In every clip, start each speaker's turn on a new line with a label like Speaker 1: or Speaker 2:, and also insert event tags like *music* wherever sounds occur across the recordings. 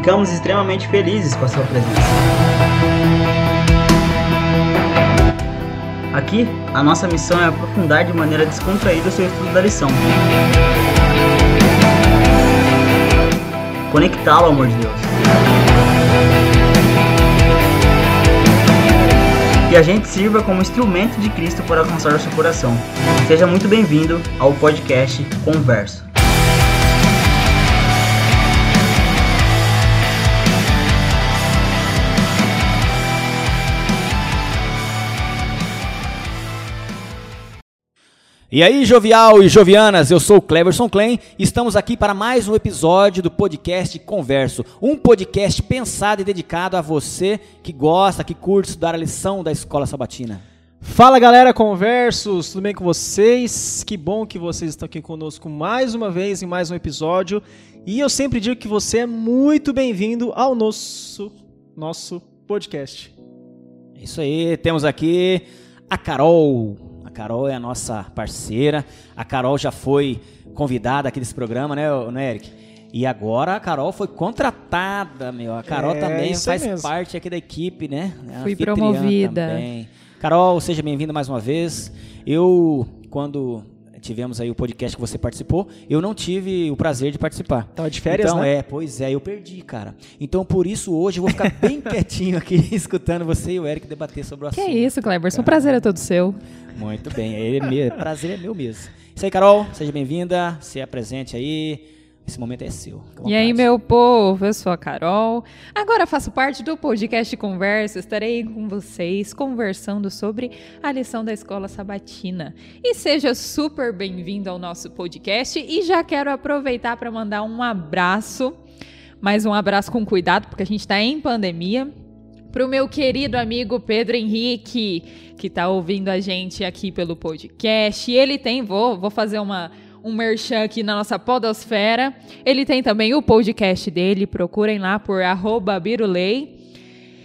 Speaker 1: Ficamos extremamente felizes com a sua presença. Aqui, a nossa missão é aprofundar de maneira descontraída o seu estudo da lição. Conectá-lo ao amor de Deus. Que a gente sirva como instrumento de Cristo para alcançar o seu coração. Seja muito bem-vindo ao podcast Converso.
Speaker 2: E aí, jovial e jovianas, eu sou o Cleverson Klein e estamos aqui para mais um episódio do podcast Converso, um podcast pensado e dedicado a você que gosta, que curte estudar a lição da escola sabatina.
Speaker 3: Fala galera, conversos, tudo bem com vocês? Que bom que vocês estão aqui conosco mais uma vez em mais um episódio. E eu sempre digo que você é muito bem-vindo ao nosso nosso podcast.
Speaker 2: Isso aí, temos aqui a Carol. A Carol é a nossa parceira. A Carol já foi convidada aqui desse programa, né, né Eric? E agora a Carol foi contratada, meu. A Carol
Speaker 3: É,
Speaker 2: também faz
Speaker 3: mesmo.
Speaker 2: parte aqui da equipe, né? É
Speaker 4: Fui promovida.
Speaker 2: também. Carol, seja bem-vinda mais uma vez. Eu, quando tivemos aí o podcast que você participou, eu não tive o prazer de participar.
Speaker 3: Tava de férias,
Speaker 2: então,
Speaker 3: né?
Speaker 2: é, pois é, eu perdi, cara. Então, por isso, hoje eu vou ficar bem *laughs* quietinho aqui, *laughs* escutando você e o Eric debater sobre o
Speaker 4: Que
Speaker 2: assunto.
Speaker 4: é isso, Cleberson. O prazer é todo seu.
Speaker 2: Muito bem, ele é meu, prazer é meu mesmo. Isso aí, Carol, seja bem-vinda, se apresente aí. Esse momento é seu.
Speaker 4: E aí, meu povo, eu sou a Carol. Agora faço parte do podcast Conversa. Estarei com vocês conversando sobre a lição da escola sabatina. E seja super bem-vindo ao nosso podcast. E já quero aproveitar para mandar um abraço, mais um abraço com cuidado, porque a gente está em pandemia. Para o meu querido amigo Pedro Henrique, que está ouvindo a gente aqui pelo podcast. E ele tem, vou, vou fazer uma, um merchan aqui na nossa podosfera. Ele tem também o podcast dele, procurem lá por Birulei.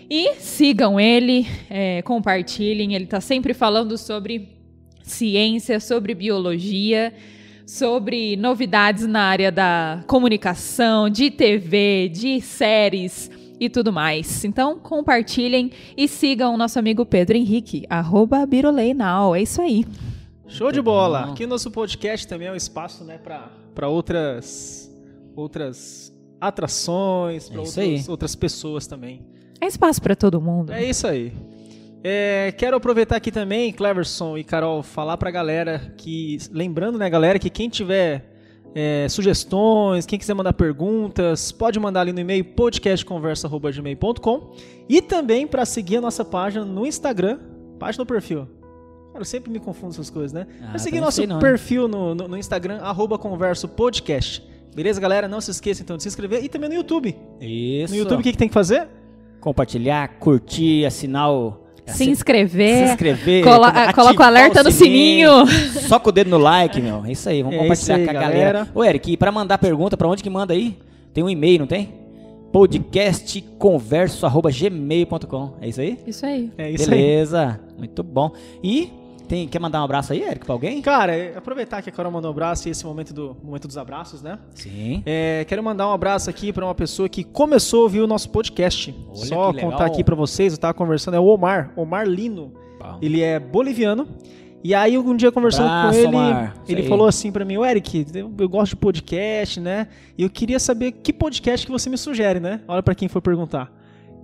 Speaker 4: E sigam ele, é, compartilhem. Ele está sempre falando sobre ciência, sobre biologia, sobre novidades na área da comunicação, de TV, de séries e tudo mais. Então, compartilhem e sigam o nosso amigo Pedro Henrique, arroba Birolei Now. É isso aí.
Speaker 3: Show de bola. Aqui o nosso podcast também é um espaço, né, para para outras outras atrações, para
Speaker 2: É
Speaker 3: outras, outras pessoas também.
Speaker 4: É espaço para todo mundo.
Speaker 3: É isso aí. É, quero aproveitar aqui também, Cleverson e Carol, falar pra galera que. Lembrando, né, galera, que quem tiver é, sugestões, quem quiser mandar perguntas, pode mandar ali no e-mail podcastconversa.gmail.com e também para seguir a nossa página no Instagram, página no perfil. Cara, eu sempre me confundo essas coisas, né?
Speaker 2: Ah,
Speaker 3: Pra seguir nosso
Speaker 2: não, né?
Speaker 3: perfil no, no, no Instagram, arroba converso podcast. Beleza, galera? Não se esqueça então de se inscrever e também no YouTube.
Speaker 2: Isso.
Speaker 3: No YouTube, o que, que tem que fazer?
Speaker 2: Compartilhar, curtir, assinar o.
Speaker 4: Se inscrever.
Speaker 2: Se inscrever. Ativar
Speaker 4: coloca o alerta no
Speaker 2: Só com o dedo no like, meu. É isso aí, vamos
Speaker 3: É
Speaker 2: compartilhar
Speaker 3: aí,
Speaker 2: com a galera.
Speaker 3: galera.
Speaker 2: Ô, Eric, e pra mandar pergunta, pra onde que manda aí? Tem um e-mail, não tem? podcastconverso.gmail.com. É isso aí?
Speaker 4: Isso aí.
Speaker 3: É isso aí.
Speaker 2: Beleza, muito bom. E tem, quer mandar um abraço aí, Eric, pra alguém?
Speaker 3: Cara, é, aproveitar que a Carol mandou um abraço e esse momento, do, momento dos abraços, né?
Speaker 2: Sim.
Speaker 3: É, quero mandar um abraço aqui pra uma pessoa que começou a ouvir o nosso podcast.
Speaker 2: Olha
Speaker 3: Só contar aqui pra vocês, eu tava conversando, é o Omar, Omar Lino.
Speaker 2: Bom.
Speaker 3: Ele é boliviano. E aí, um dia conversando com ele,
Speaker 2: Omar.
Speaker 3: Ele
Speaker 2: aí.
Speaker 3: falou assim pra mim, Eric, eu, eu gosto de podcast, né? E eu queria saber que podcast que você me sugere, né? Olha pra quem for perguntar.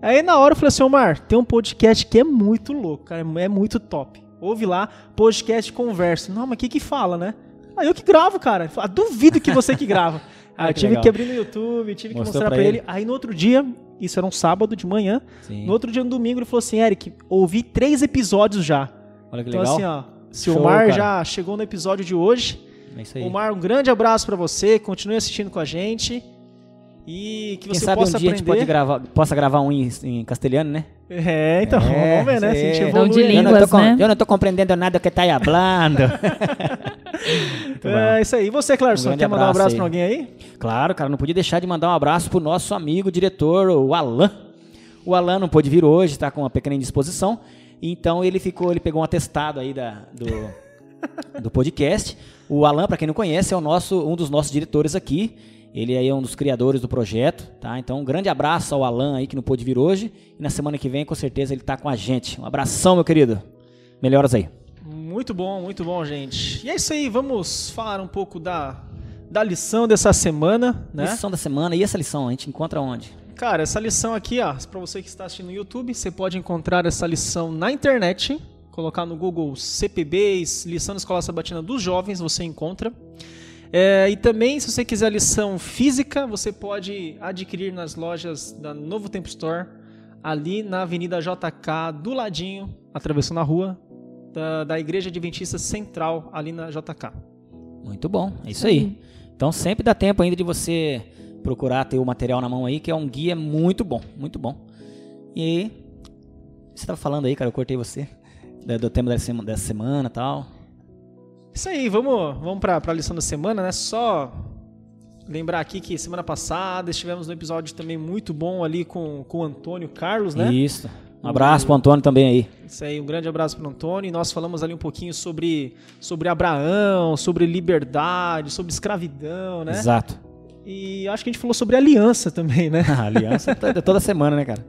Speaker 3: Aí na hora eu falei assim, Omar, tem um podcast que é muito louco, cara, é muito top. Ouve lá, podcast conversa. Não, mas o que que fala, né? Aí eu que gravo, cara. Ah, duvido que você que grava. *laughs*
Speaker 2: Ah,
Speaker 3: eu
Speaker 2: que
Speaker 3: tive
Speaker 2: legal.
Speaker 3: que abrir no YouTube, tive que
Speaker 2: Mostrou
Speaker 3: mostrar
Speaker 2: pra
Speaker 3: ele.
Speaker 2: ele.
Speaker 3: Aí no outro dia, isso era um sábado de manhã,
Speaker 2: Sim.
Speaker 3: no outro dia, no domingo, ele falou assim, Eric, ouvi três episódios já.
Speaker 2: Olha que
Speaker 3: Então
Speaker 2: legal.
Speaker 3: assim, ó, se o
Speaker 2: cara.
Speaker 3: já chegou no episódio de hoje,
Speaker 2: é isso aí.
Speaker 3: Omar, um grande abraço pra você, continue assistindo com a gente e que
Speaker 2: Quem
Speaker 3: você
Speaker 2: sabe um dia a gente
Speaker 3: aprender.
Speaker 2: pode gravar, possa gravar um em, em castelhano, né?
Speaker 3: É, então,
Speaker 2: É,
Speaker 3: vamos ver, né? Se a gente
Speaker 2: é.
Speaker 4: Dom de
Speaker 3: evolui.
Speaker 2: eu, não tô,
Speaker 4: línguas,
Speaker 2: com-
Speaker 4: né?
Speaker 2: eu não tô compreendendo nada do que tá aí *laughs* bom.
Speaker 3: É isso aí. E você, Clarson,
Speaker 2: Um
Speaker 3: quer mandar um
Speaker 2: abraço
Speaker 3: abraço
Speaker 2: aí.
Speaker 3: pra alguém aí?
Speaker 2: Claro, cara, não podia deixar de mandar um abraço pro nosso amigo diretor, o Alan. O Alan não pôde vir hoje, tá com uma pequena indisposição. Então ele ficou, ele pegou um atestado aí da, do, *laughs* do podcast. O Alan, para quem não conhece, é o nosso, um dos nossos diretores aqui. Ele aí é um dos criadores do projeto, tá? Então, um grande abraço ao Alan aí que não pôde vir hoje. E na semana que vem, com certeza, ele está com a gente. Um abração, meu querido. Melhoras aí.
Speaker 3: Muito bom, muito bom, gente. E é isso aí, vamos falar um pouco da, da lição dessa semana, né?
Speaker 2: Lição da semana. E essa lição, a gente encontra onde?
Speaker 3: Cara, essa lição aqui, ó, para você que está assistindo no YouTube, você pode encontrar essa lição na internet, colocar no Google CPBs, lição da Escola Sabatina dos Jovens, você encontra. É, e também, se você quiser lição física, você pode adquirir nas lojas da Novo Tempo Store, ali na Avenida JK, do ladinho, atravessando a rua, da, da Igreja Adventista Central, ali na JK.
Speaker 2: Muito bom, é isso aí. Então sempre dá tempo ainda de você procurar ter o material na mão aí, que é um guia muito bom, muito bom. E você estava falando aí, cara, eu cortei você, do tema dessa semana e tal.
Speaker 3: Isso aí, vamos, vamos para a lição da semana, né? Só lembrar aqui que semana passada estivemos no episódio também muito bom ali com, com o Antônio Carlos, né?
Speaker 2: Isso. Um abraço para o Antônio também aí.
Speaker 3: Isso aí, um grande abraço para o Antônio. E nós falamos ali um pouquinho sobre, sobre Abraão, sobre liberdade, sobre escravidão, né?
Speaker 2: Exato.
Speaker 3: E acho que a gente falou sobre aliança também, né?
Speaker 2: A *laughs* aliança toda semana, né, cara?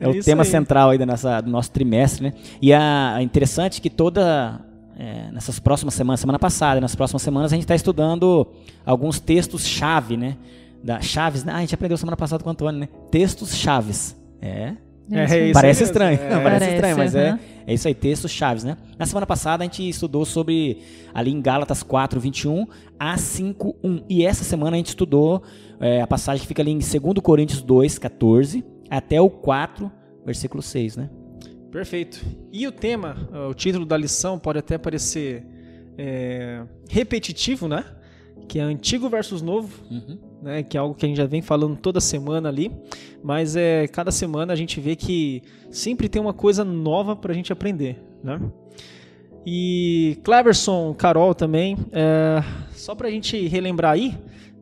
Speaker 2: É, é o tema aí. central aí da nossa, do nosso trimestre, né? E é interessante que toda é, nessas próximas semanas, semana passada, nas próximas semanas, a gente está estudando alguns textos chave, né? Da chaves, né? Ah, a gente aprendeu semana passada com o Antônio, né? Textos chaves. É. é, é parece estranho, é. parece, parece, estranho, mas é, é isso aí, textos chaves, né? Na semana passada a gente estudou sobre ali em Gálatas 4, 21 a 5, 1. E essa semana a gente estudou é, a passagem que fica ali em 2 Coríntios 2, 14 até o 4, versículo 6, né?
Speaker 3: Perfeito. E o tema, o título da lição pode até parecer é, repetitivo, né? Que é antigo versus novo, uhum. né? Que é algo que a gente já vem falando toda semana ali. Mas é cada semana a gente vê que sempre tem uma coisa nova para a gente aprender, né? E Cleverson, Carol também, é, só para a gente relembrar aí,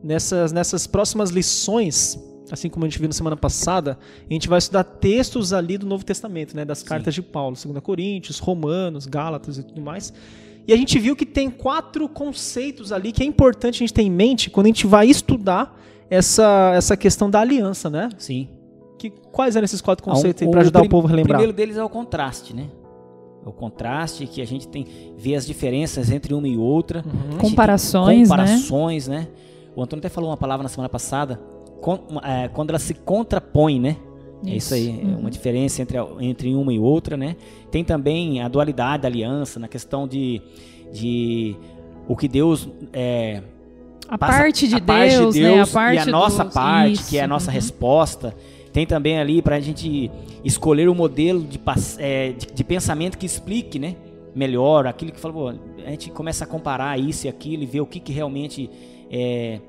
Speaker 3: nessas, nessas próximas lições assim como a gente viu na semana passada, a gente vai estudar textos ali do Novo Testamento, né, das cartas Sim. de Paulo, 2 Coríntios, Romanos, Gálatas e tudo mais. E a gente viu que tem quatro conceitos ali que é importante a gente ter em mente quando a gente vai estudar essa, essa questão da aliança, né?
Speaker 2: Sim.
Speaker 3: Que, quais eram esses quatro conceitos um, para ajudar o, o povo a relembrar?
Speaker 2: O primeiro deles é o contraste, né? O contraste que a gente tem vê as diferenças entre uma e outra.
Speaker 4: Uhum. Comparações,
Speaker 2: comparações, né? né? O Antônio até falou uma palavra na semana passada é, quando ela se contrapõe, né? Isso. É isso aí, uhum. uma diferença entre, entre uma e outra, né? Tem também a dualidade da aliança, na questão de, de o que Deus é,
Speaker 4: a parte de, a Deus, parte de Deus, né? A parte
Speaker 2: e a nossa parte, isso. que é a nossa uhum. resposta. Tem também ali para a gente escolher o um modelo de, é, de, de, pensamento que explique, né? Melhor aquilo que falou. A gente começa a comparar isso e aquilo e ver o que, que realmente é,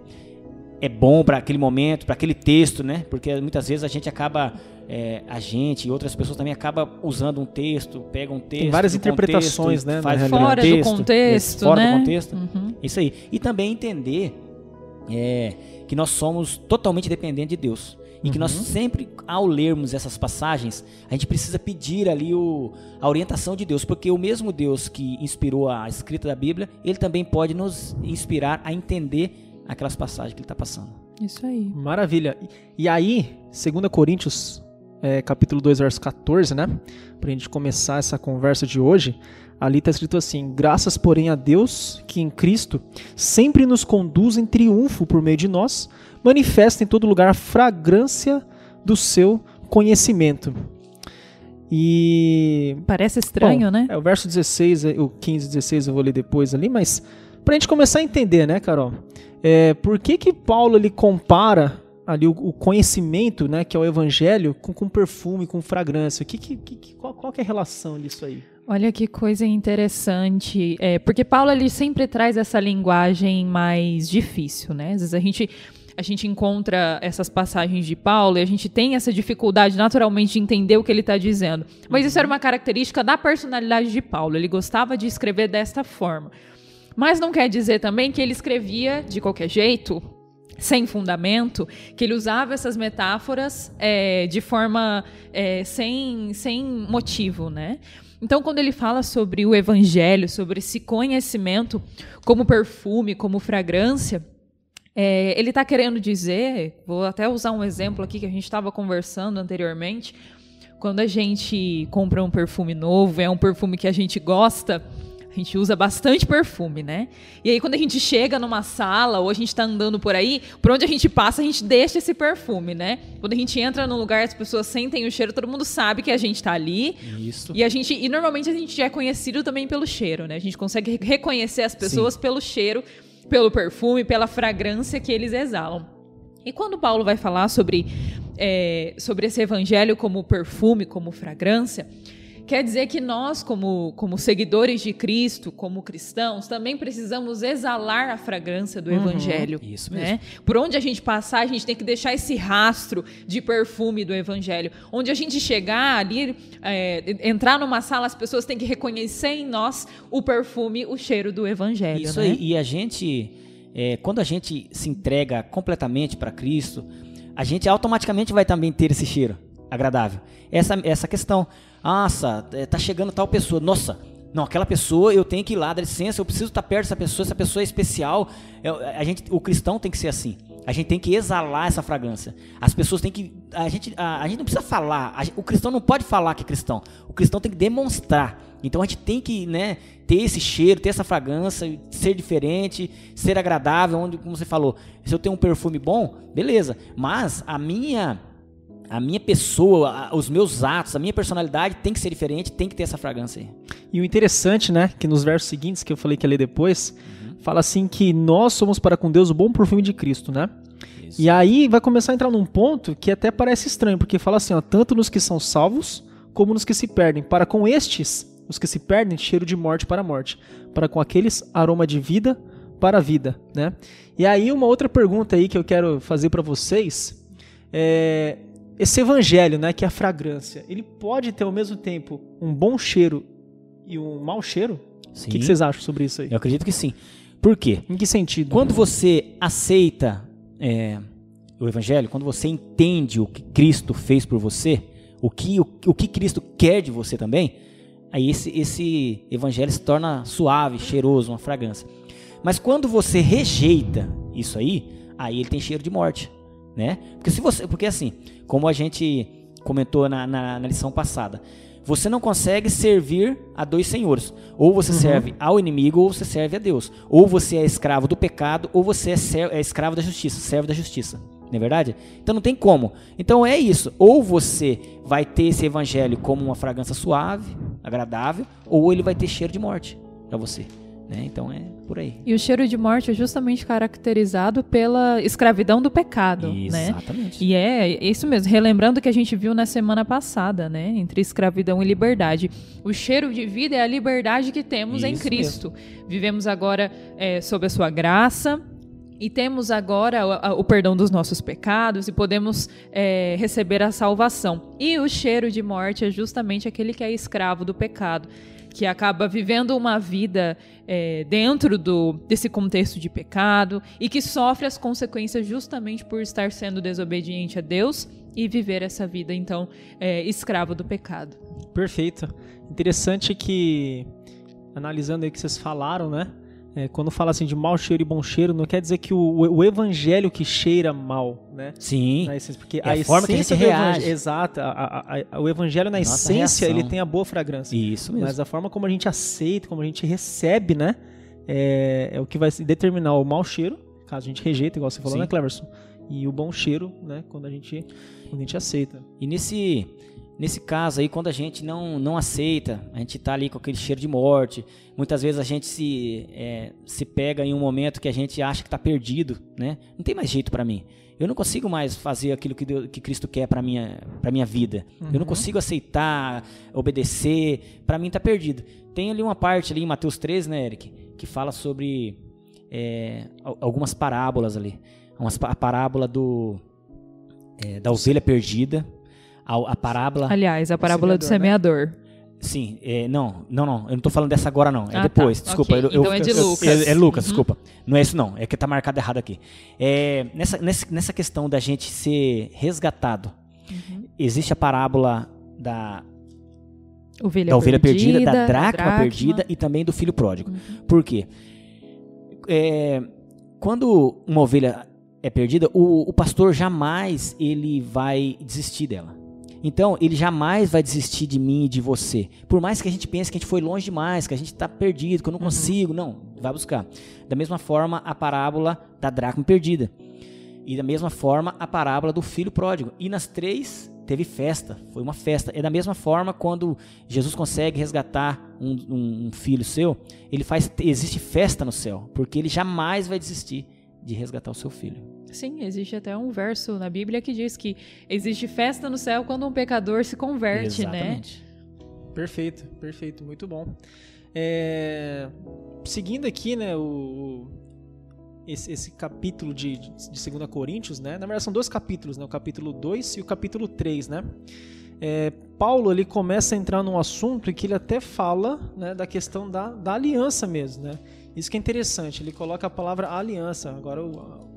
Speaker 2: é bom para aquele momento, para aquele texto, né? Porque muitas vezes a gente acaba, é, a gente e outras pessoas também acaba usando um texto, pega um texto,
Speaker 3: tem várias interpretações,
Speaker 2: contexto,
Speaker 3: né?
Speaker 2: Faz
Speaker 4: fora
Speaker 2: texto,
Speaker 4: do contexto,
Speaker 2: fora
Speaker 4: né?
Speaker 2: do contexto, uhum. isso aí. E também entender é, que nós somos totalmente dependentes de Deus e uhum. que nós uhum. sempre, ao lermos essas passagens, a gente precisa pedir ali o, a orientação de Deus, porque o mesmo Deus que inspirou a escrita da Bíblia, ele também pode nos inspirar a entender aquelas passagens que ele está passando.
Speaker 4: Isso aí.
Speaker 3: Maravilha. E aí, 2 Coríntios, é, capítulo 2, verso 14, né? Para a gente começar essa conversa de hoje, ali está escrito assim: Graças, porém, a Deus que em Cristo sempre nos conduz em triunfo por meio de nós, manifesta em todo lugar a fragrância do seu conhecimento. E.
Speaker 4: Parece estranho,
Speaker 3: Bom,
Speaker 4: né?
Speaker 3: É, o verso 16, o 15 16 eu vou ler depois ali, mas para a gente começar a entender, né, Carol? É, por que que Paulo ele compara ali o, o, conhecimento, né, que é o evangelho, com, com perfume, com fragrância? Que, que, que, qual, qual que é a relação disso aí?
Speaker 4: Olha que coisa interessante, é, porque Paulo ele sempre traz essa linguagem mais difícil, né? Às vezes a gente a gente encontra essas passagens de Paulo e a gente tem essa dificuldade naturalmente de entender o que ele está dizendo. Mas isso era uma característica da personalidade de Paulo. Ele gostava de escrever desta forma. Mas não quer dizer também que ele escrevia de qualquer jeito, sem fundamento, que ele usava essas metáforas é, de forma é, sem, sem motivo, né? Então, quando ele fala sobre o evangelho, sobre esse conhecimento como perfume, como fragrância, É, ele está querendo dizer, vou até usar um exemplo aqui que a gente estava conversando anteriormente. Quando a gente compra um perfume novo, é um perfume que a gente gosta, a gente usa bastante perfume, né? E aí, quando a gente chega numa sala ou a gente tá andando por aí, por onde a gente passa, a gente deixa esse perfume, né? Quando a gente entra num lugar, as pessoas sentem o cheiro, todo mundo sabe que a gente tá ali.
Speaker 2: Isso.
Speaker 4: E a gente, e normalmente a gente já é conhecido também pelo cheiro, né? A gente consegue reconhecer as pessoas Sim. pelo cheiro, pelo perfume, pela fragrância que eles exalam. E quando Paulo vai falar sobre, é, sobre esse evangelho como perfume, como fragrância, Quer dizer que nós, como, como seguidores de Cristo, como cristãos, também precisamos exalar a fragrância do uhum, Evangelho.
Speaker 2: Isso né? mesmo. Né?
Speaker 4: Por onde a gente passar, a gente tem que deixar esse rastro de perfume do Evangelho. Onde a gente chegar ali, é, entrar numa sala, as pessoas têm que reconhecer em nós o perfume, o cheiro do Evangelho.
Speaker 2: Isso
Speaker 4: né?
Speaker 2: aí. E a gente, é, quando a gente se entrega completamente para Cristo, a gente automaticamente vai também ter esse cheiro agradável. Essa, essa questão. Nossa, é, tá chegando tal pessoa. Nossa, não, aquela pessoa eu tenho que ir lá, dá licença, eu preciso estar perto dessa pessoa, essa pessoa é especial. a gente, o cristão tem que ser assim. A gente tem que exalar essa fragrância. As pessoas têm que. A gente, a, a gente não precisa falar. A, o cristão não pode falar que é cristão. O cristão tem que demonstrar. Então a gente tem que né, ter esse cheiro, ter essa fragrância, ser diferente, ser agradável. Onde, como você falou, se eu tenho um perfume bom, beleza. Mas a minha a minha pessoa, os meus atos, a minha personalidade tem que ser diferente, tem que ter essa fragrância aí.
Speaker 3: E o interessante, né, que nos versos seguintes que eu falei que ia ler depois, uhum. fala assim que nós somos para com Deus o bom perfume de Cristo, né? Isso. E aí vai começar a entrar num ponto que até parece estranho, porque fala assim, ó, tanto nos que são salvos como nos que se perdem. Para com estes, os que se perdem, cheiro de morte para a morte. Para com aqueles, aroma de vida para a vida, né? E aí uma outra pergunta aí que eu quero fazer para vocês é esse evangelho, né, que é a fragrância, ele pode ter ao mesmo tempo um bom cheiro e um mau cheiro? Sim. O que, que vocês acham sobre isso aí?
Speaker 2: Eu acredito que sim. Por quê?
Speaker 3: Em que sentido?
Speaker 2: Quando você aceita é, o evangelho, quando você entende o que Cristo fez por você, o que, o, o que Cristo quer de você também, aí esse, esse evangelho se torna suave, cheiroso, uma fragrância. Mas quando você rejeita isso aí, aí ele tem cheiro de morte né? Porque se você, porque assim, como a gente comentou na, na, na lição passada, você não consegue servir a dois senhores. Ou você uhum. serve ao inimigo, ou você serve a Deus. Ou você é escravo do pecado, ou você é, é escravo da justiça, servo da justiça. Não é verdade? Então não tem como. Então é isso. Ou você vai ter esse evangelho como uma fragrância suave, agradável, ou ele vai ter cheiro de morte para você. Né? Então é por aí.
Speaker 4: E o cheiro de morte é justamente caracterizado pela escravidão do pecado,
Speaker 2: né? Exatamente.
Speaker 4: Né? E é isso mesmo, relembrando o que a gente viu na semana passada, né? Entre escravidão e liberdade. O cheiro de vida é a liberdade que temos isso em Cristo. Mesmo. Vivemos agora é, sob a sua graça, e temos agora o, o, perdão dos nossos pecados e podemos é, receber a salvação. E o cheiro de morte é justamente aquele que é escravo do pecado que acaba vivendo uma vida é, dentro do, desse contexto de pecado e que sofre as consequências justamente por estar sendo desobediente a Deus e viver essa vida, então, é, escravo do pecado.
Speaker 3: Perfeito. Interessante que, analisando aí o que vocês falaram, né? É, quando fala assim de mau cheiro e bom cheiro, não quer dizer que o, o evangelho que cheira mal, né?
Speaker 2: Sim.
Speaker 3: Essência, porque é a, a forma que a gente reage. Exato. A, a, o evangelho na Nossa essência reação. ele tem a boa fragrância.
Speaker 2: Isso mesmo.
Speaker 3: Mas a forma como a gente aceita, como a gente recebe, né? É, é o que vai determinar o mau cheiro, caso a gente rejeita, igual você falou, Sim. né, Cleverson? E o bom cheiro, né? Quando a gente, quando a gente aceita.
Speaker 2: E nesse Nesse caso aí, quando a gente não, não aceita, a gente está ali com aquele cheiro de morte, muitas vezes a gente se, é, se pega em um momento que a gente acha que está perdido, né? Não tem mais jeito para mim. Eu não consigo mais fazer aquilo que, Deus, que Cristo quer para minha para minha vida. Uhum. Eu não uhum. consigo aceitar, obedecer. Para mim está perdido. Tem ali uma parte ali em Mateus 13, né, Eric, que fala sobre é, algumas parábolas ali. Uma, a parábola do é, da ovelha perdida a, a parábola.
Speaker 4: Aliás, a parábola do semeador. Né?
Speaker 2: Sim, é, não, não, não, eu não tô falando dessa agora não, é ah, tá. depois, tá. desculpa.
Speaker 4: Okay.
Speaker 2: Eu,
Speaker 4: então é de Lucas.
Speaker 2: É, é Lucas, uhum. desculpa. Não é isso não, é que tá marcado errado aqui. É, nessa, nessa, nessa questão da gente ser resgatado, uhum. existe a parábola da
Speaker 4: ovelha
Speaker 2: da ovelha perdida, perdida da dracma, dracma, perdida e também do filho pródigo. Uhum. Por quê? É, quando uma ovelha é perdida, o, o pastor jamais ele vai desistir dela. Então, ele jamais vai desistir de mim e de você. Por mais que a gente pense que a gente foi longe demais, que a gente está perdido, que eu não consigo. Não, vai buscar. Da mesma forma, a parábola da dracma perdida. E da mesma forma, a parábola do filho pródigo. E nas três, teve festa. Foi uma festa. É da mesma forma, quando Jesus consegue resgatar um, um, um filho seu, ele faz, existe festa no céu. Porque ele jamais vai desistir de resgatar o seu filho.
Speaker 4: Sim, existe até um verso na Bíblia que diz que existe festa no céu quando um pecador se converte,
Speaker 2: Exatamente.
Speaker 4: né?
Speaker 3: Perfeito, perfeito, muito bom. É, seguindo aqui, né, o, esse, esse capítulo de, de 2 Coríntios, né? Na verdade, são dois capítulos, né? O capítulo 2 e o capítulo 3, né? É, Paulo ele começa a entrar num assunto que ele até fala né, da questão da, da aliança mesmo, né? Isso que é interessante, ele coloca a palavra aliança. Agora o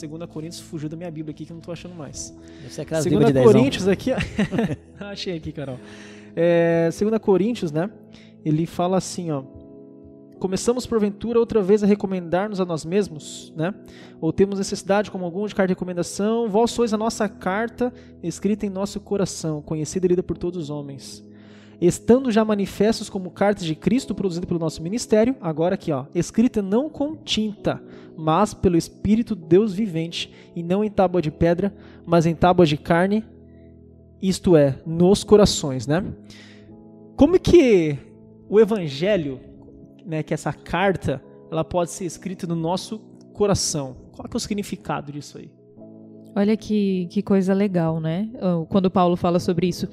Speaker 3: 2 Coríntios fugiu da minha Bíblia aqui que eu não estou achando mais.
Speaker 2: Ser aquelas
Speaker 3: 2
Speaker 2: Bíblias de.
Speaker 3: Coríntios aqui, *laughs* achei aqui, Carol. É, 2 Coríntios, né? Ele fala assim, ó. Começamos porventura outra vez a recomendar-nos a nós mesmos, né? Ou temos necessidade, como algum, de carta de recomendação? Vós sois a nossa carta escrita em nosso coração, conhecida e lida por todos os homens. Estando já manifestos como cartas de Cristo produzida pelo nosso ministério, agora aqui, ó, escrita não com tinta, mas pelo Espírito de Deus vivente, e não em tábua de pedra, mas em tábuas de carne, isto é, nos corações, né? Como que o evangelho, né, que essa carta, ela pode ser escrita no nosso coração? Qual que é o significado disso aí?
Speaker 4: Olha que, que coisa legal, né? Quando Paulo fala sobre isso.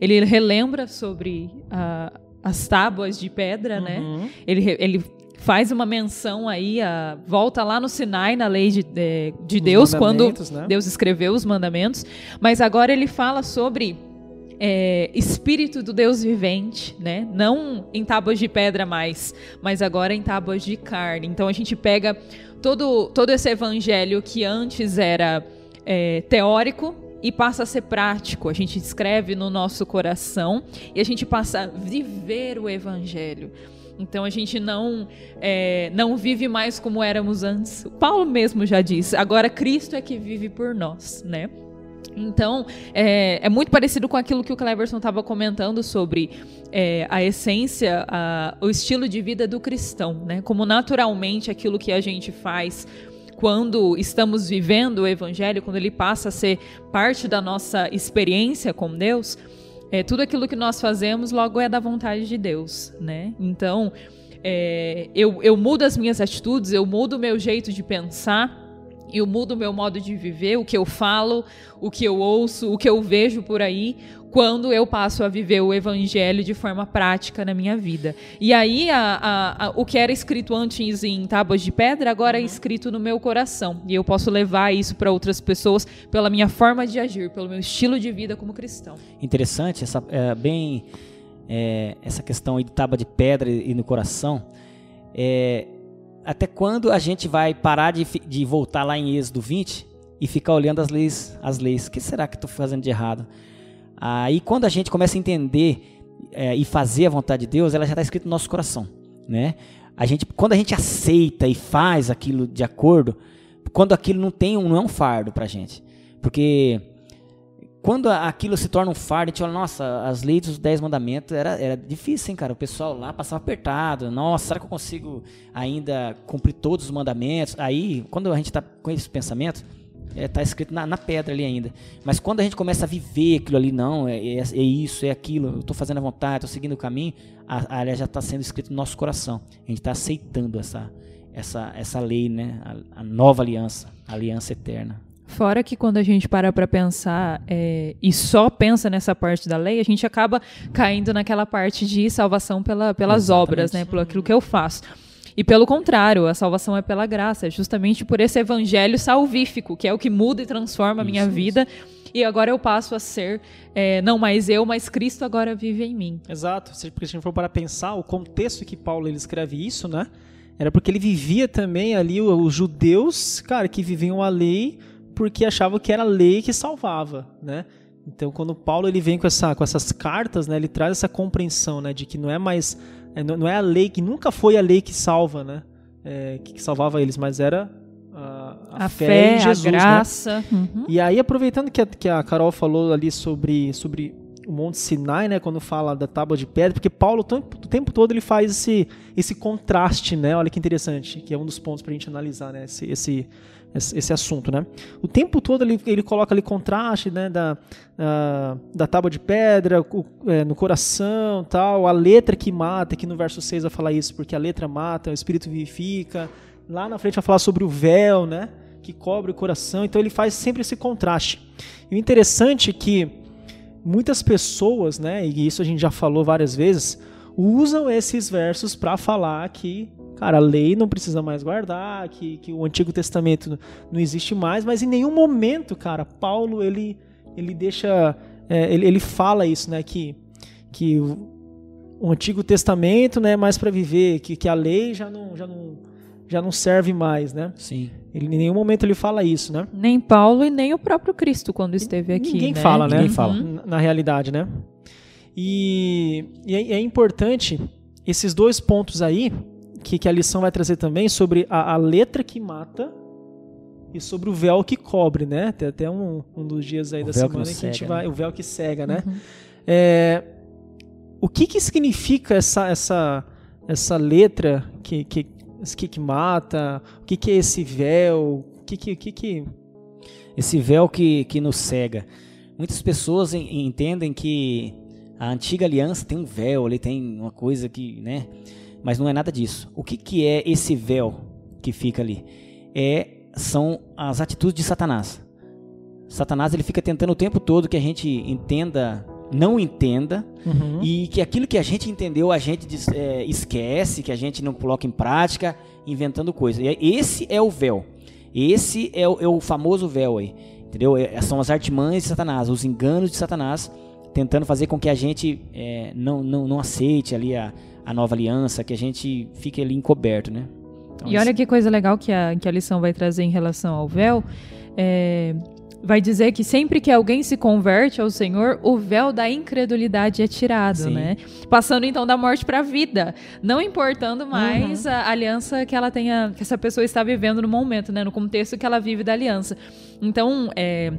Speaker 4: Ele relembra sobre ah, as tábuas de pedra, né?
Speaker 3: Uhum.
Speaker 4: Ele, re- ele faz uma menção aí, a, volta lá no Sinai, na lei de, de, de Deus, quando
Speaker 3: né?
Speaker 4: Deus escreveu os mandamentos. Mas agora ele fala sobre é, espírito do Deus vivente, né? Não em tábuas de pedra mais, mas agora em tábuas de carne. Então a gente pega todo, todo esse evangelho que antes era é, teórico e passa a ser prático. A gente escreve no nosso coração e a gente passa a viver o evangelho. Então a gente não é, não vive mais como éramos antes. O Paulo mesmo já disse. Agora Cristo é que vive por nós, né? Então, é, é muito parecido com aquilo que o Cleverson estava comentando sobre é, a essência, a- o estilo de vida do cristão, né? Como naturalmente aquilo que a gente faz quando estamos vivendo o evangelho, quando ele passa a ser parte da nossa experiência com Deus, é, tudo aquilo que nós fazemos logo é da vontade de Deus, né? Então, é, eu, eu mudo as minhas atitudes, eu mudo o meu jeito de pensar, eu mudo o meu modo de viver, o que eu falo, o que eu ouço, o que eu vejo por aí, quando eu passo a viver o evangelho de forma prática na minha vida. E aí, a- a- a- o que era escrito antes em tábuas de pedra, agora é escrito no meu coração. E eu posso levar isso para outras pessoas pela minha forma de agir, pelo meu estilo de vida como cristão.
Speaker 2: Interessante, essa, é, bem é, essa questão aí de tábua de pedra e, no coração. É, até quando a gente vai parar de, de voltar lá em Êxodo 20 e ficar olhando as leis? As leis. O que será que estou fazendo de errado? Aí quando a gente começa a entender é, e fazer a vontade de Deus, ela já está escrita no nosso coração, né? A gente, quando a gente aceita e faz aquilo de acordo, quando aquilo não tem um, não é um fardo para a gente, porque quando aquilo se torna um fardo, a gente olha, nossa, as leis dos 10 mandamentos era, era difícil, hein, cara? O pessoal lá passava apertado. Nossa, será que eu consigo ainda cumprir todos os mandamentos? Aí, quando a gente está com esse pensamento, está escrito na, na pedra ali ainda. Mas quando a gente começa a viver aquilo ali, não, é, é- é isso, é aquilo, eu estou fazendo a vontade, estou seguindo o caminho, a, a, já está sendo escrito no nosso coração. A gente está aceitando essa, essa, essa lei, né? A, a nova aliança, a aliança eterna.
Speaker 4: Fora que quando a gente para para pensar é, e só pensa nessa parte da lei, a gente acaba caindo naquela parte de salvação pela, pelas
Speaker 2: Exatamente.
Speaker 4: obras, né? Pelo aquilo que eu faço. E pelo contrário, a salvação é pela graça, é justamente por esse evangelho salvífico, que é o que muda e transforma a minha
Speaker 2: Isso,
Speaker 4: vida. E agora eu passo a ser, é, não mais eu, mas Cristo agora vive em mim.
Speaker 3: Exato, se- porque se a gente for para pensar, o contexto que Paulo ele escreve isso, né? Era porque ele vivia também ali os judeus, cara, que viviam a lei porque achavam que era a lei que salvava, né? Então, quando Paulo ele vem com, essa, com essas cartas, né, ele traz essa compreensão, né, de que não é mais, é, não não é a lei que nunca foi a lei que salva, né, é, que, que salvava eles, mas era a,
Speaker 4: A
Speaker 3: fé,
Speaker 4: fé,
Speaker 3: em Jesus,
Speaker 4: a
Speaker 3: né?
Speaker 4: graça. Uhum.
Speaker 3: E aí, aproveitando que a, que a Carol falou ali sobre, sobre o Monte Sinai, né, quando fala da tábua de pedra, porque Paulo o tempo, o tempo todo ele faz esse, esse contraste, né? Olha que interessante, que é um dos pontos para a gente analisar, né? Esse, esse, esse, assunto, né? O tempo todo ele, ele coloca ali contraste, né? Da, da, da tábua de pedra o- é, no coração, tal, a letra que mata, que no verso 6 vai falar isso, porque a letra mata, o espírito vivifica. Lá na frente vai falar sobre o véu, né? Que cobre o coração. Então ele faz sempre esse contraste. E o interessante é que muitas pessoas, né, e isso a gente já falou várias vezes, usam esses versos para falar que, cara, a lei não precisa mais guardar, que, que o Antigo Testamento não existe mais, mas em nenhum momento, cara, Paulo ele, ele deixa, é, ele, ele fala isso, né, que, que o, o Antigo Testamento não é mais para viver, que, que a lei já não, já não, já não serve mais, né?
Speaker 2: Sim.
Speaker 3: Ele, em nenhum momento ele fala isso, né?
Speaker 4: Nem Paulo e nem o próprio Cristo quando esteve aqui.
Speaker 3: Ninguém
Speaker 4: né?
Speaker 3: fala, né?
Speaker 2: Ninguém fala.
Speaker 3: Na, na realidade, né? E, e é, é importante esses dois pontos aí, que, que a lição vai trazer também, sobre a, a letra que mata e sobre o véu que cobre, né? Tem até um, um dos dias aí
Speaker 2: O
Speaker 3: da
Speaker 2: que
Speaker 3: semana em que a gente
Speaker 2: cega,
Speaker 3: vai.
Speaker 2: né?
Speaker 3: O véu que cega, né?
Speaker 4: Uhum.
Speaker 3: É, o que que significa essa, essa, essa letra que, que, que, que mata? O que, que é esse véu? O que que, que, que
Speaker 2: Esse véu que, que nos cega. Muitas pessoas en- entendem que a antiga aliança tem um véu, ali tem uma coisa que, né? Mas não é nada disso. O que, que é esse véu que fica ali? É são as atitudes de Satanás. Satanás ele fica tentando o tempo todo que a gente entenda, não entenda,
Speaker 3: Uhum.
Speaker 2: e que aquilo que a gente entendeu a gente é, esquece, que a gente não coloca em prática, inventando coisa. E esse é o véu. Esse é o, é o famoso véu aí. Entendeu? É- são as artimanhas de Satanás, os enganos de Satanás, tentando fazer com que a gente é, não, não, não aceite ali a, a nova aliança, que a gente fique ali encoberto, né? Então,
Speaker 4: E olha que coisa legal que a, que a lição vai trazer em relação ao véu. É, vai dizer que sempre que alguém se converte ao Senhor, o véu da incredulidade é tirado,
Speaker 2: Sim.
Speaker 4: né? Passando então da morte para a vida, não importando mais a aliança que ela tenha, que essa pessoa está vivendo no momento, né? No contexto que ela vive da aliança. Então, é,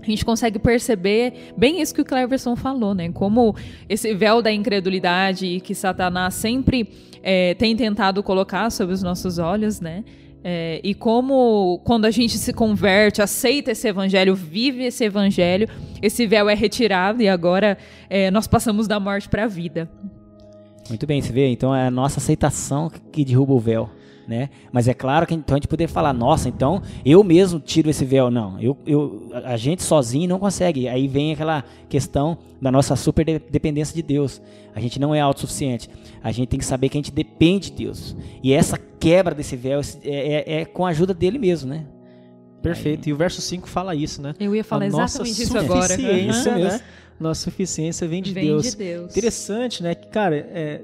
Speaker 4: a gente consegue perceber bem isso que o Cleverson falou, né? Como esse véu da incredulidade que Satanás sempre é, tem tentado colocar sobre os nossos olhos, né? É, e como quando a gente se converte, aceita esse evangelho, vive esse evangelho, esse véu é retirado e agora é, nós passamos da morte para a vida.
Speaker 2: Muito bem, você vê? Então é a nossa aceitação que derruba o véu, né? Mas é claro que então a gente poder falar, nossa, então eu mesmo tiro esse véu. Não, eu, eu, a gente sozinho não consegue. Aí vem aquela questão da nossa super de- dependência de Deus. A gente não é autossuficiente. A gente tem que saber que a gente depende de Deus. E essa quebra desse véu é, é- é com a ajuda dele mesmo, né?
Speaker 3: Perfeito. E o verso 5 fala isso, né?
Speaker 4: Eu ia falar
Speaker 3: a nossa
Speaker 4: exatamente isso agora.
Speaker 3: suficiência,
Speaker 2: Uhum.
Speaker 3: né? Nossa suficiência vem de
Speaker 4: Vem
Speaker 3: Deus.
Speaker 4: de Deus.
Speaker 3: Interessante, né? Que, cara, é,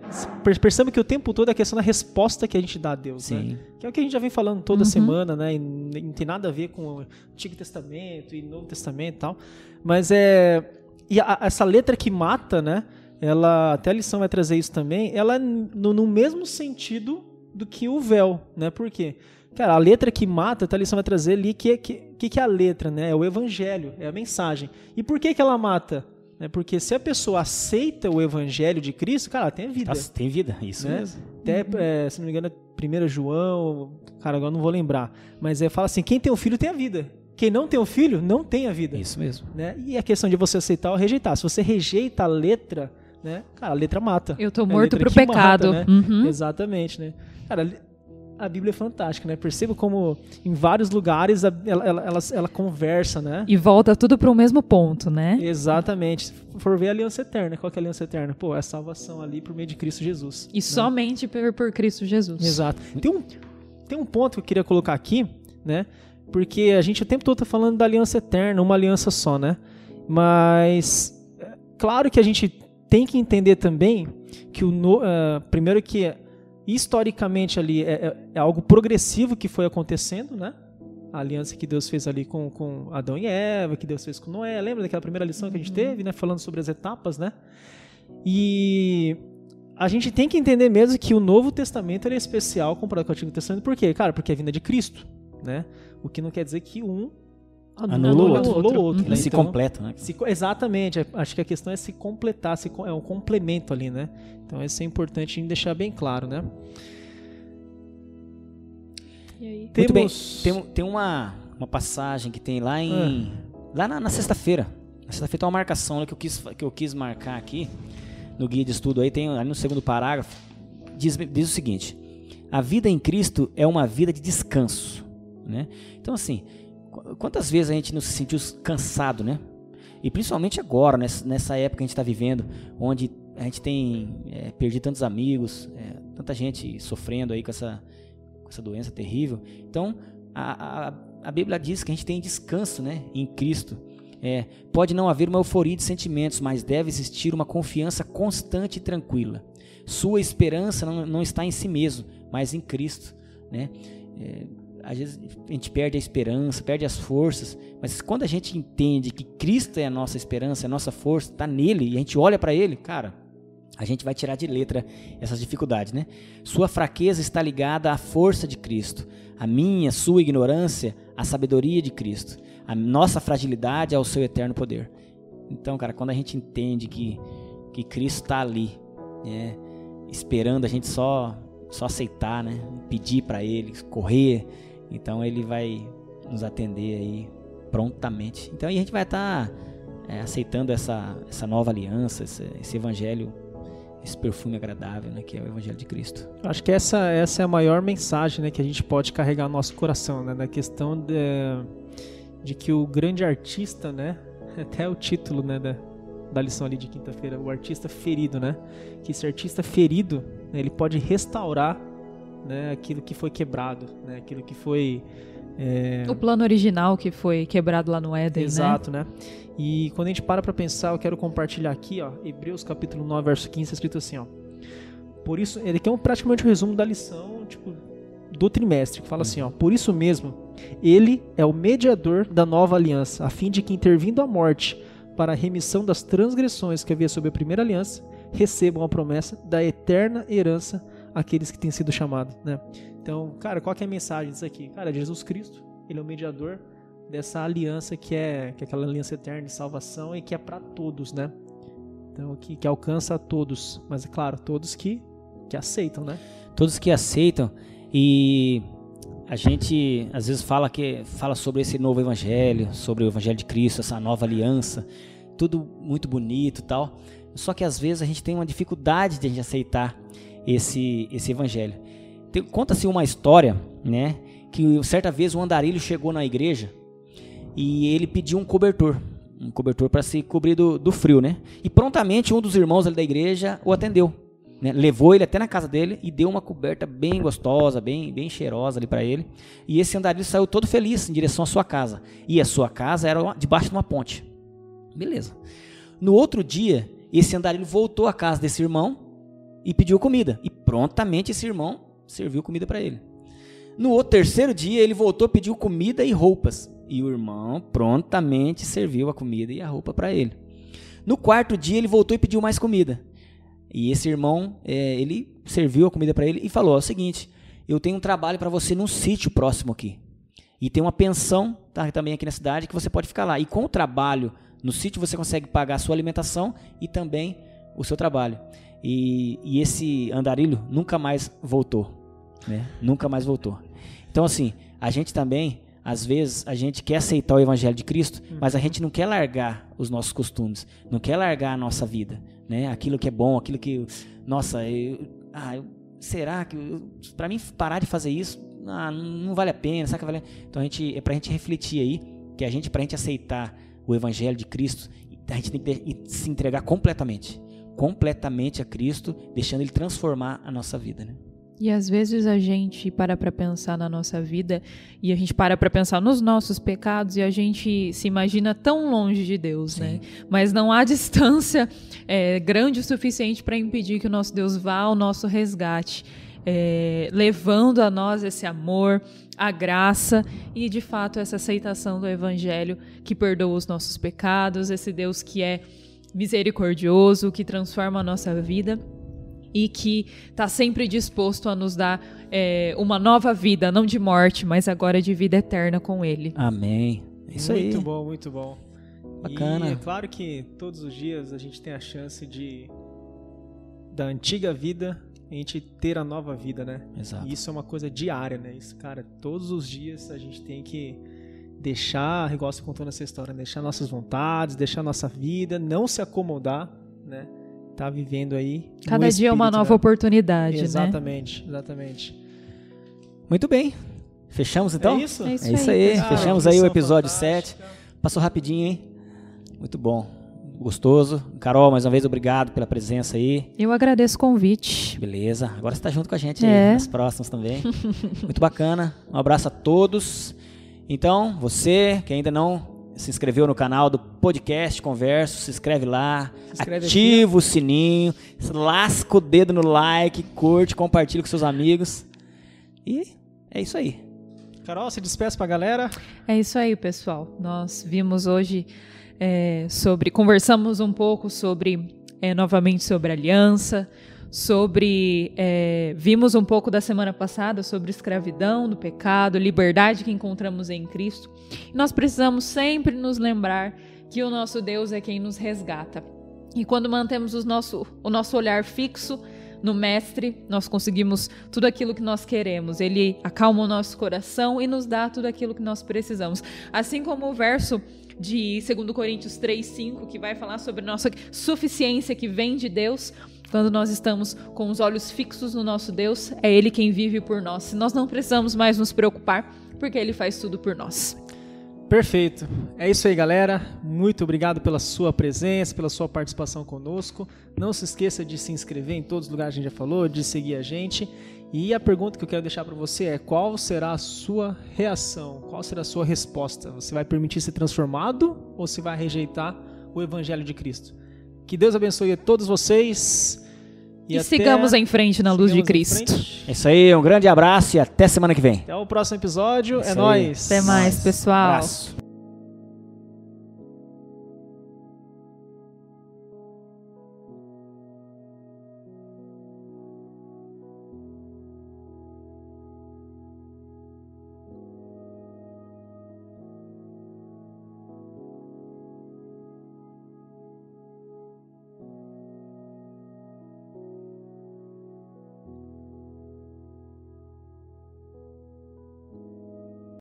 Speaker 3: que o tempo todo é a questão da resposta que a gente dá a Deus, né?
Speaker 2: Sim.
Speaker 3: Que é o que a gente já vem falando toda
Speaker 4: Uhum.
Speaker 3: semana, né? E não tem nada a ver com o Antigo Testamento e Novo Testamento e tal. Mas é. E a- essa letra que mata, né? Ela. Até a lição vai trazer isso também. Ela é no, no mesmo sentido do que o véu, né? Por quê? Cara, a letra que mata, até a lição vai trazer ali que que, que, que é a letra, né? É o evangelho, é a mensagem. E por que, que ela mata? É porque se a pessoa aceita o evangelho de Cristo, cara, ela tem a vida.
Speaker 2: Nossa, tem vida, isso
Speaker 3: Né?
Speaker 2: mesmo.
Speaker 3: Até, é, se não me engano, é 1 João, cara, agora eu não vou lembrar. Mas é, fala assim: quem tem um filho tem a vida. Quem não tem um filho, não tem a vida.
Speaker 2: Isso mesmo.
Speaker 3: Né? E a questão de você aceitar ou rejeitar. Se você rejeita a letra, né? Cara, a letra mata.
Speaker 4: Eu tô morto pro
Speaker 3: que mata,
Speaker 4: pecado.
Speaker 3: né?
Speaker 4: Uhum.
Speaker 3: Exatamente, né? Cara, a Bíblia é fantástica, né? Perceba como em vários lugares a- ela, ela, ela, ela conversa, né?
Speaker 4: E volta tudo pro mesmo ponto, né?
Speaker 3: Exatamente. For ver a aliança eterna, qual que é a aliança eterna? Pô, é a salvação ali por meio de Cristo Jesus.
Speaker 4: E
Speaker 3: né?
Speaker 4: somente por, por Cristo Jesus.
Speaker 3: Exato. Tem um, tem um ponto que eu queria colocar aqui, né? Porque a gente o tempo todo tá falando da aliança eterna, uma aliança só, né? Mas é, claro que a gente tem que entender também que o no- ah, primeiro que historicamente ali é, é- é algo progressivo que foi acontecendo, né? A aliança que Deus fez ali com, com Adão e Eva, que Deus fez com Noé. Lembra daquela primeira lição que a gente teve, né? Falando sobre as etapas, né? E a gente tem que entender mesmo que o Novo Testamento é especial comparado com o Antigo Testamento. Por quê? Cara, porque é a vinda de Cristo. né? O que não quer dizer que um
Speaker 2: Anula o outro.
Speaker 3: anula o outro, né?
Speaker 2: se
Speaker 3: Então,
Speaker 2: completam, né?
Speaker 3: se exatamente, é- acho que a questão é se completar, se é um complemento ali, né? Então isso é importante deixar bem claro, né?
Speaker 4: E aí?
Speaker 2: Muito bem.
Speaker 3: Temos-
Speaker 2: Tem, tem uma, uma passagem que tem lá em.
Speaker 3: Ah.
Speaker 2: Lá na, na sexta-feira. Na sexta-feira tem uma marcação né, que, eu quis, que eu quis marcar aqui. No guia de estudo aí, tem ali no segundo parágrafo. Diz, diz o seguinte: A vida em Cristo é uma vida de descanso. Né? Então, assim, quantas vezes a gente não se sentiu cansado, né? E principalmente agora, nessa, época que a gente está vivendo, onde a gente tem é, perdido tantos amigos, é, tanta gente sofrendo aí com essa, com essa doença terrível. Então, a, a, a Bíblia diz que a gente tem descanso né, em Cristo. É, pode não haver uma euforia de sentimentos, mas deve existir uma confiança constante e tranquila. Sua esperança não, não está em si mesmo, mas em Cristo. Né? É, às vezes a gente perde a esperança, perde as forças, mas quando a gente entende que Cristo é a nossa esperança, é a nossa força, está nele e a gente olha para ele, cara, a gente vai tirar de letra essas dificuldades, né? Sua fraqueza está ligada à força de Cristo, a minha, sua ignorância, à sabedoria de Cristo, a nossa fragilidade ao seu eterno poder. Então, cara, quando a gente entende que, que Cristo está ali, né, esperando a gente só só aceitar, né, pedir para Ele, correr, então Ele vai nos atender aí prontamente. Então a gente vai estar aceitando essa, essa nova aliança, esse, esse evangelho esse perfume agradável, né, que é o Evangelho de Cristo.
Speaker 3: Acho que essa, essa é a maior mensagem né, que a gente pode carregar no nosso coração, né, na questão de, de que o grande artista, né, *laughs* até o título né, da, da lição ali de quinta-feira, o artista ferido, né, que esse artista ferido, né, ele pode restaurar né, aquilo que foi quebrado, né, aquilo que foi é,
Speaker 4: O plano original que foi quebrado lá no Éden, né?
Speaker 3: Exato, né? E quando a gente para para pensar, eu quero compartilhar aqui, ó, Hebreus capítulo 9, verso 15, está escrito assim, ó. Por isso, ele é um, praticamente um resumo da lição, tipo, do trimestre, que fala assim, ó. Por isso mesmo, ele é o mediador da nova aliança, a fim de que intervindo a morte para a remissão das transgressões que havia sob a primeira aliança, recebam a promessa da eterna herança aqueles que têm sido chamados, né? Então, cara, qual que é a mensagem disso aqui? Cara, Jesus Cristo, ele é o mediador dessa aliança que é, que é aquela aliança eterna de salvação e que é para todos, né? Então, que, que alcança a todos, mas é claro, todos que, que aceitam, né?
Speaker 2: Todos que aceitam e a gente às vezes fala que fala sobre esse novo evangelho, sobre o evangelho de Cristo, essa nova aliança, tudo muito bonito, tal. Só que às vezes a gente tem uma dificuldade de a gente aceitar esse esse evangelho. Conta-se uma história, né, que certa vez um andarilho chegou na igreja e ele pediu um cobertor, um cobertor para se cobrir do, do frio, né? E prontamente um dos irmãos da igreja o atendeu, né? Levou ele até na casa dele e deu uma coberta bem gostosa, bem, bem cheirosa ali para ele. E esse andarilho saiu todo feliz em direção à sua casa. E a sua casa era debaixo de uma ponte. Beleza. No outro dia, esse andarilho voltou à casa desse irmão e pediu comida. E prontamente esse irmão serviu comida para ele. No outro terceiro dia, ele voltou, pediu comida e roupas. E o irmão prontamente serviu a comida e a roupa para ele. No quarto dia, ele voltou e pediu mais comida. E esse irmão, é, ele serviu a comida para ele e falou: "É o seguinte, eu tenho um trabalho para você num sítio próximo aqui. E tem uma pensão tá, também aqui na cidade que você pode ficar lá. E com o trabalho no sítio você consegue pagar a sua alimentação e também o seu trabalho. E, e esse andarilho nunca mais voltou. Né? Nunca mais voltou. Então, assim, a gente também, às vezes, a gente quer aceitar o evangelho de Cristo, mas a gente não quer largar os nossos costumes, não quer largar a nossa vida, né? Aquilo que é bom, aquilo que, nossa, eu, ah, eu- será que para mim parar de fazer isso, ah, não vale a pena, sabe que vale? Então a gente é pra gente refletir aí que a gente pra gente aceitar o evangelho de Cristo, a gente tem que se entregar completamente, completamente a Cristo, deixando ele transformar a nossa vida, né?
Speaker 4: E às vezes a gente para para pensar na nossa vida e a gente para para pensar nos nossos pecados e a gente se imagina tão longe de Deus, né? Mas não há *laughs* distância é, grande o suficiente para impedir que o nosso Deus vá ao nosso resgate, é, levando a nós esse amor, a graça e de fato essa aceitação do Evangelho que perdoa os nossos pecados, esse Deus que é misericordioso, que transforma a nossa vida. e que está sempre disposto a nos dar é, uma nova vida, não de morte, mas agora de vida eterna com Ele.
Speaker 2: Amém. É Isso
Speaker 3: muito
Speaker 2: aí.
Speaker 3: bom, muito bom.
Speaker 2: Bacana.
Speaker 3: E é claro que todos os dias a gente tem a chance de da antiga vida a gente ter a nova vida, né?
Speaker 2: Exato.
Speaker 3: E isso é uma coisa diária, né? Isso, cara, todos os dias a gente tem que deixar, igual você contou nessa história, né? deixar nossas vontades, deixar nossa vida, não se acomodar, né? Tá vivendo aí.
Speaker 4: Cada dia é uma nova
Speaker 3: né?
Speaker 4: oportunidade, né?
Speaker 3: Exatamente, exatamente.
Speaker 2: Muito bem. Fechamos então?
Speaker 3: é isso?
Speaker 4: É isso
Speaker 2: É isso aí.
Speaker 3: Cara,
Speaker 2: Fechamos
Speaker 3: que
Speaker 2: aí o episódio
Speaker 3: fantástica.
Speaker 2: 7. Passou rapidinho, hein? Muito bom. Gostoso. Carol, mais uma vez, obrigado pela presença aí.
Speaker 4: Eu agradeço o convite.
Speaker 2: Beleza. Agora você tá junto com a gente
Speaker 4: É.
Speaker 2: aí, nas próximas também. *laughs* Muito bacana. Um abraço a todos. Então, você que ainda não se inscreveu no canal do podcast Converso, se inscreve lá,
Speaker 3: Se inscreve
Speaker 2: ativa o sininho, lasca o dedo no like, curte, compartilha com seus amigos. E é isso aí.
Speaker 3: Carol, se despeça pra galera.
Speaker 4: É isso aí, pessoal. Nós vimos hoje é, sobre. Conversamos um pouco sobre. é, novamente sobre aliança, sobre. é, vimos um pouco da semana passada sobre escravidão, do pecado, liberdade que encontramos em Cristo. Nós precisamos sempre nos lembrar que o nosso Deus é quem nos resgata. E quando mantemos os nosso, o nosso olhar fixo no Mestre, nós conseguimos tudo aquilo que nós queremos. Ele acalma o nosso coração e nos dá tudo aquilo que nós precisamos. Assim como o verso de 2 Coríntios 3,5, que vai falar sobre nossa suficiência que vem de Deus. Quando nós estamos com os olhos fixos no nosso Deus, é Ele quem vive por nós. Nós não precisamos mais nos preocupar, porque Ele faz tudo por nós.
Speaker 3: Perfeito. É isso aí, galera. Muito obrigado pela sua presença, pela sua participação conosco. Não se esqueça de se inscrever em todos os lugares que a gente já falou, de seguir a gente. E a pergunta que eu quero deixar para você é: qual será a sua reação? Qual será a sua resposta? Você vai permitir ser transformado ou se vai rejeitar o evangelho de Cristo? Que Deus abençoe a todos vocês.
Speaker 4: E,
Speaker 3: até-
Speaker 4: sigamos em frente na luz de Cristo.
Speaker 2: É isso aí, um grande abraço e até semana que vem.
Speaker 3: Até o próximo episódio.
Speaker 2: Isso
Speaker 3: é
Speaker 2: aí.
Speaker 3: nóis.
Speaker 4: Até mais, pessoal.
Speaker 2: Abraço.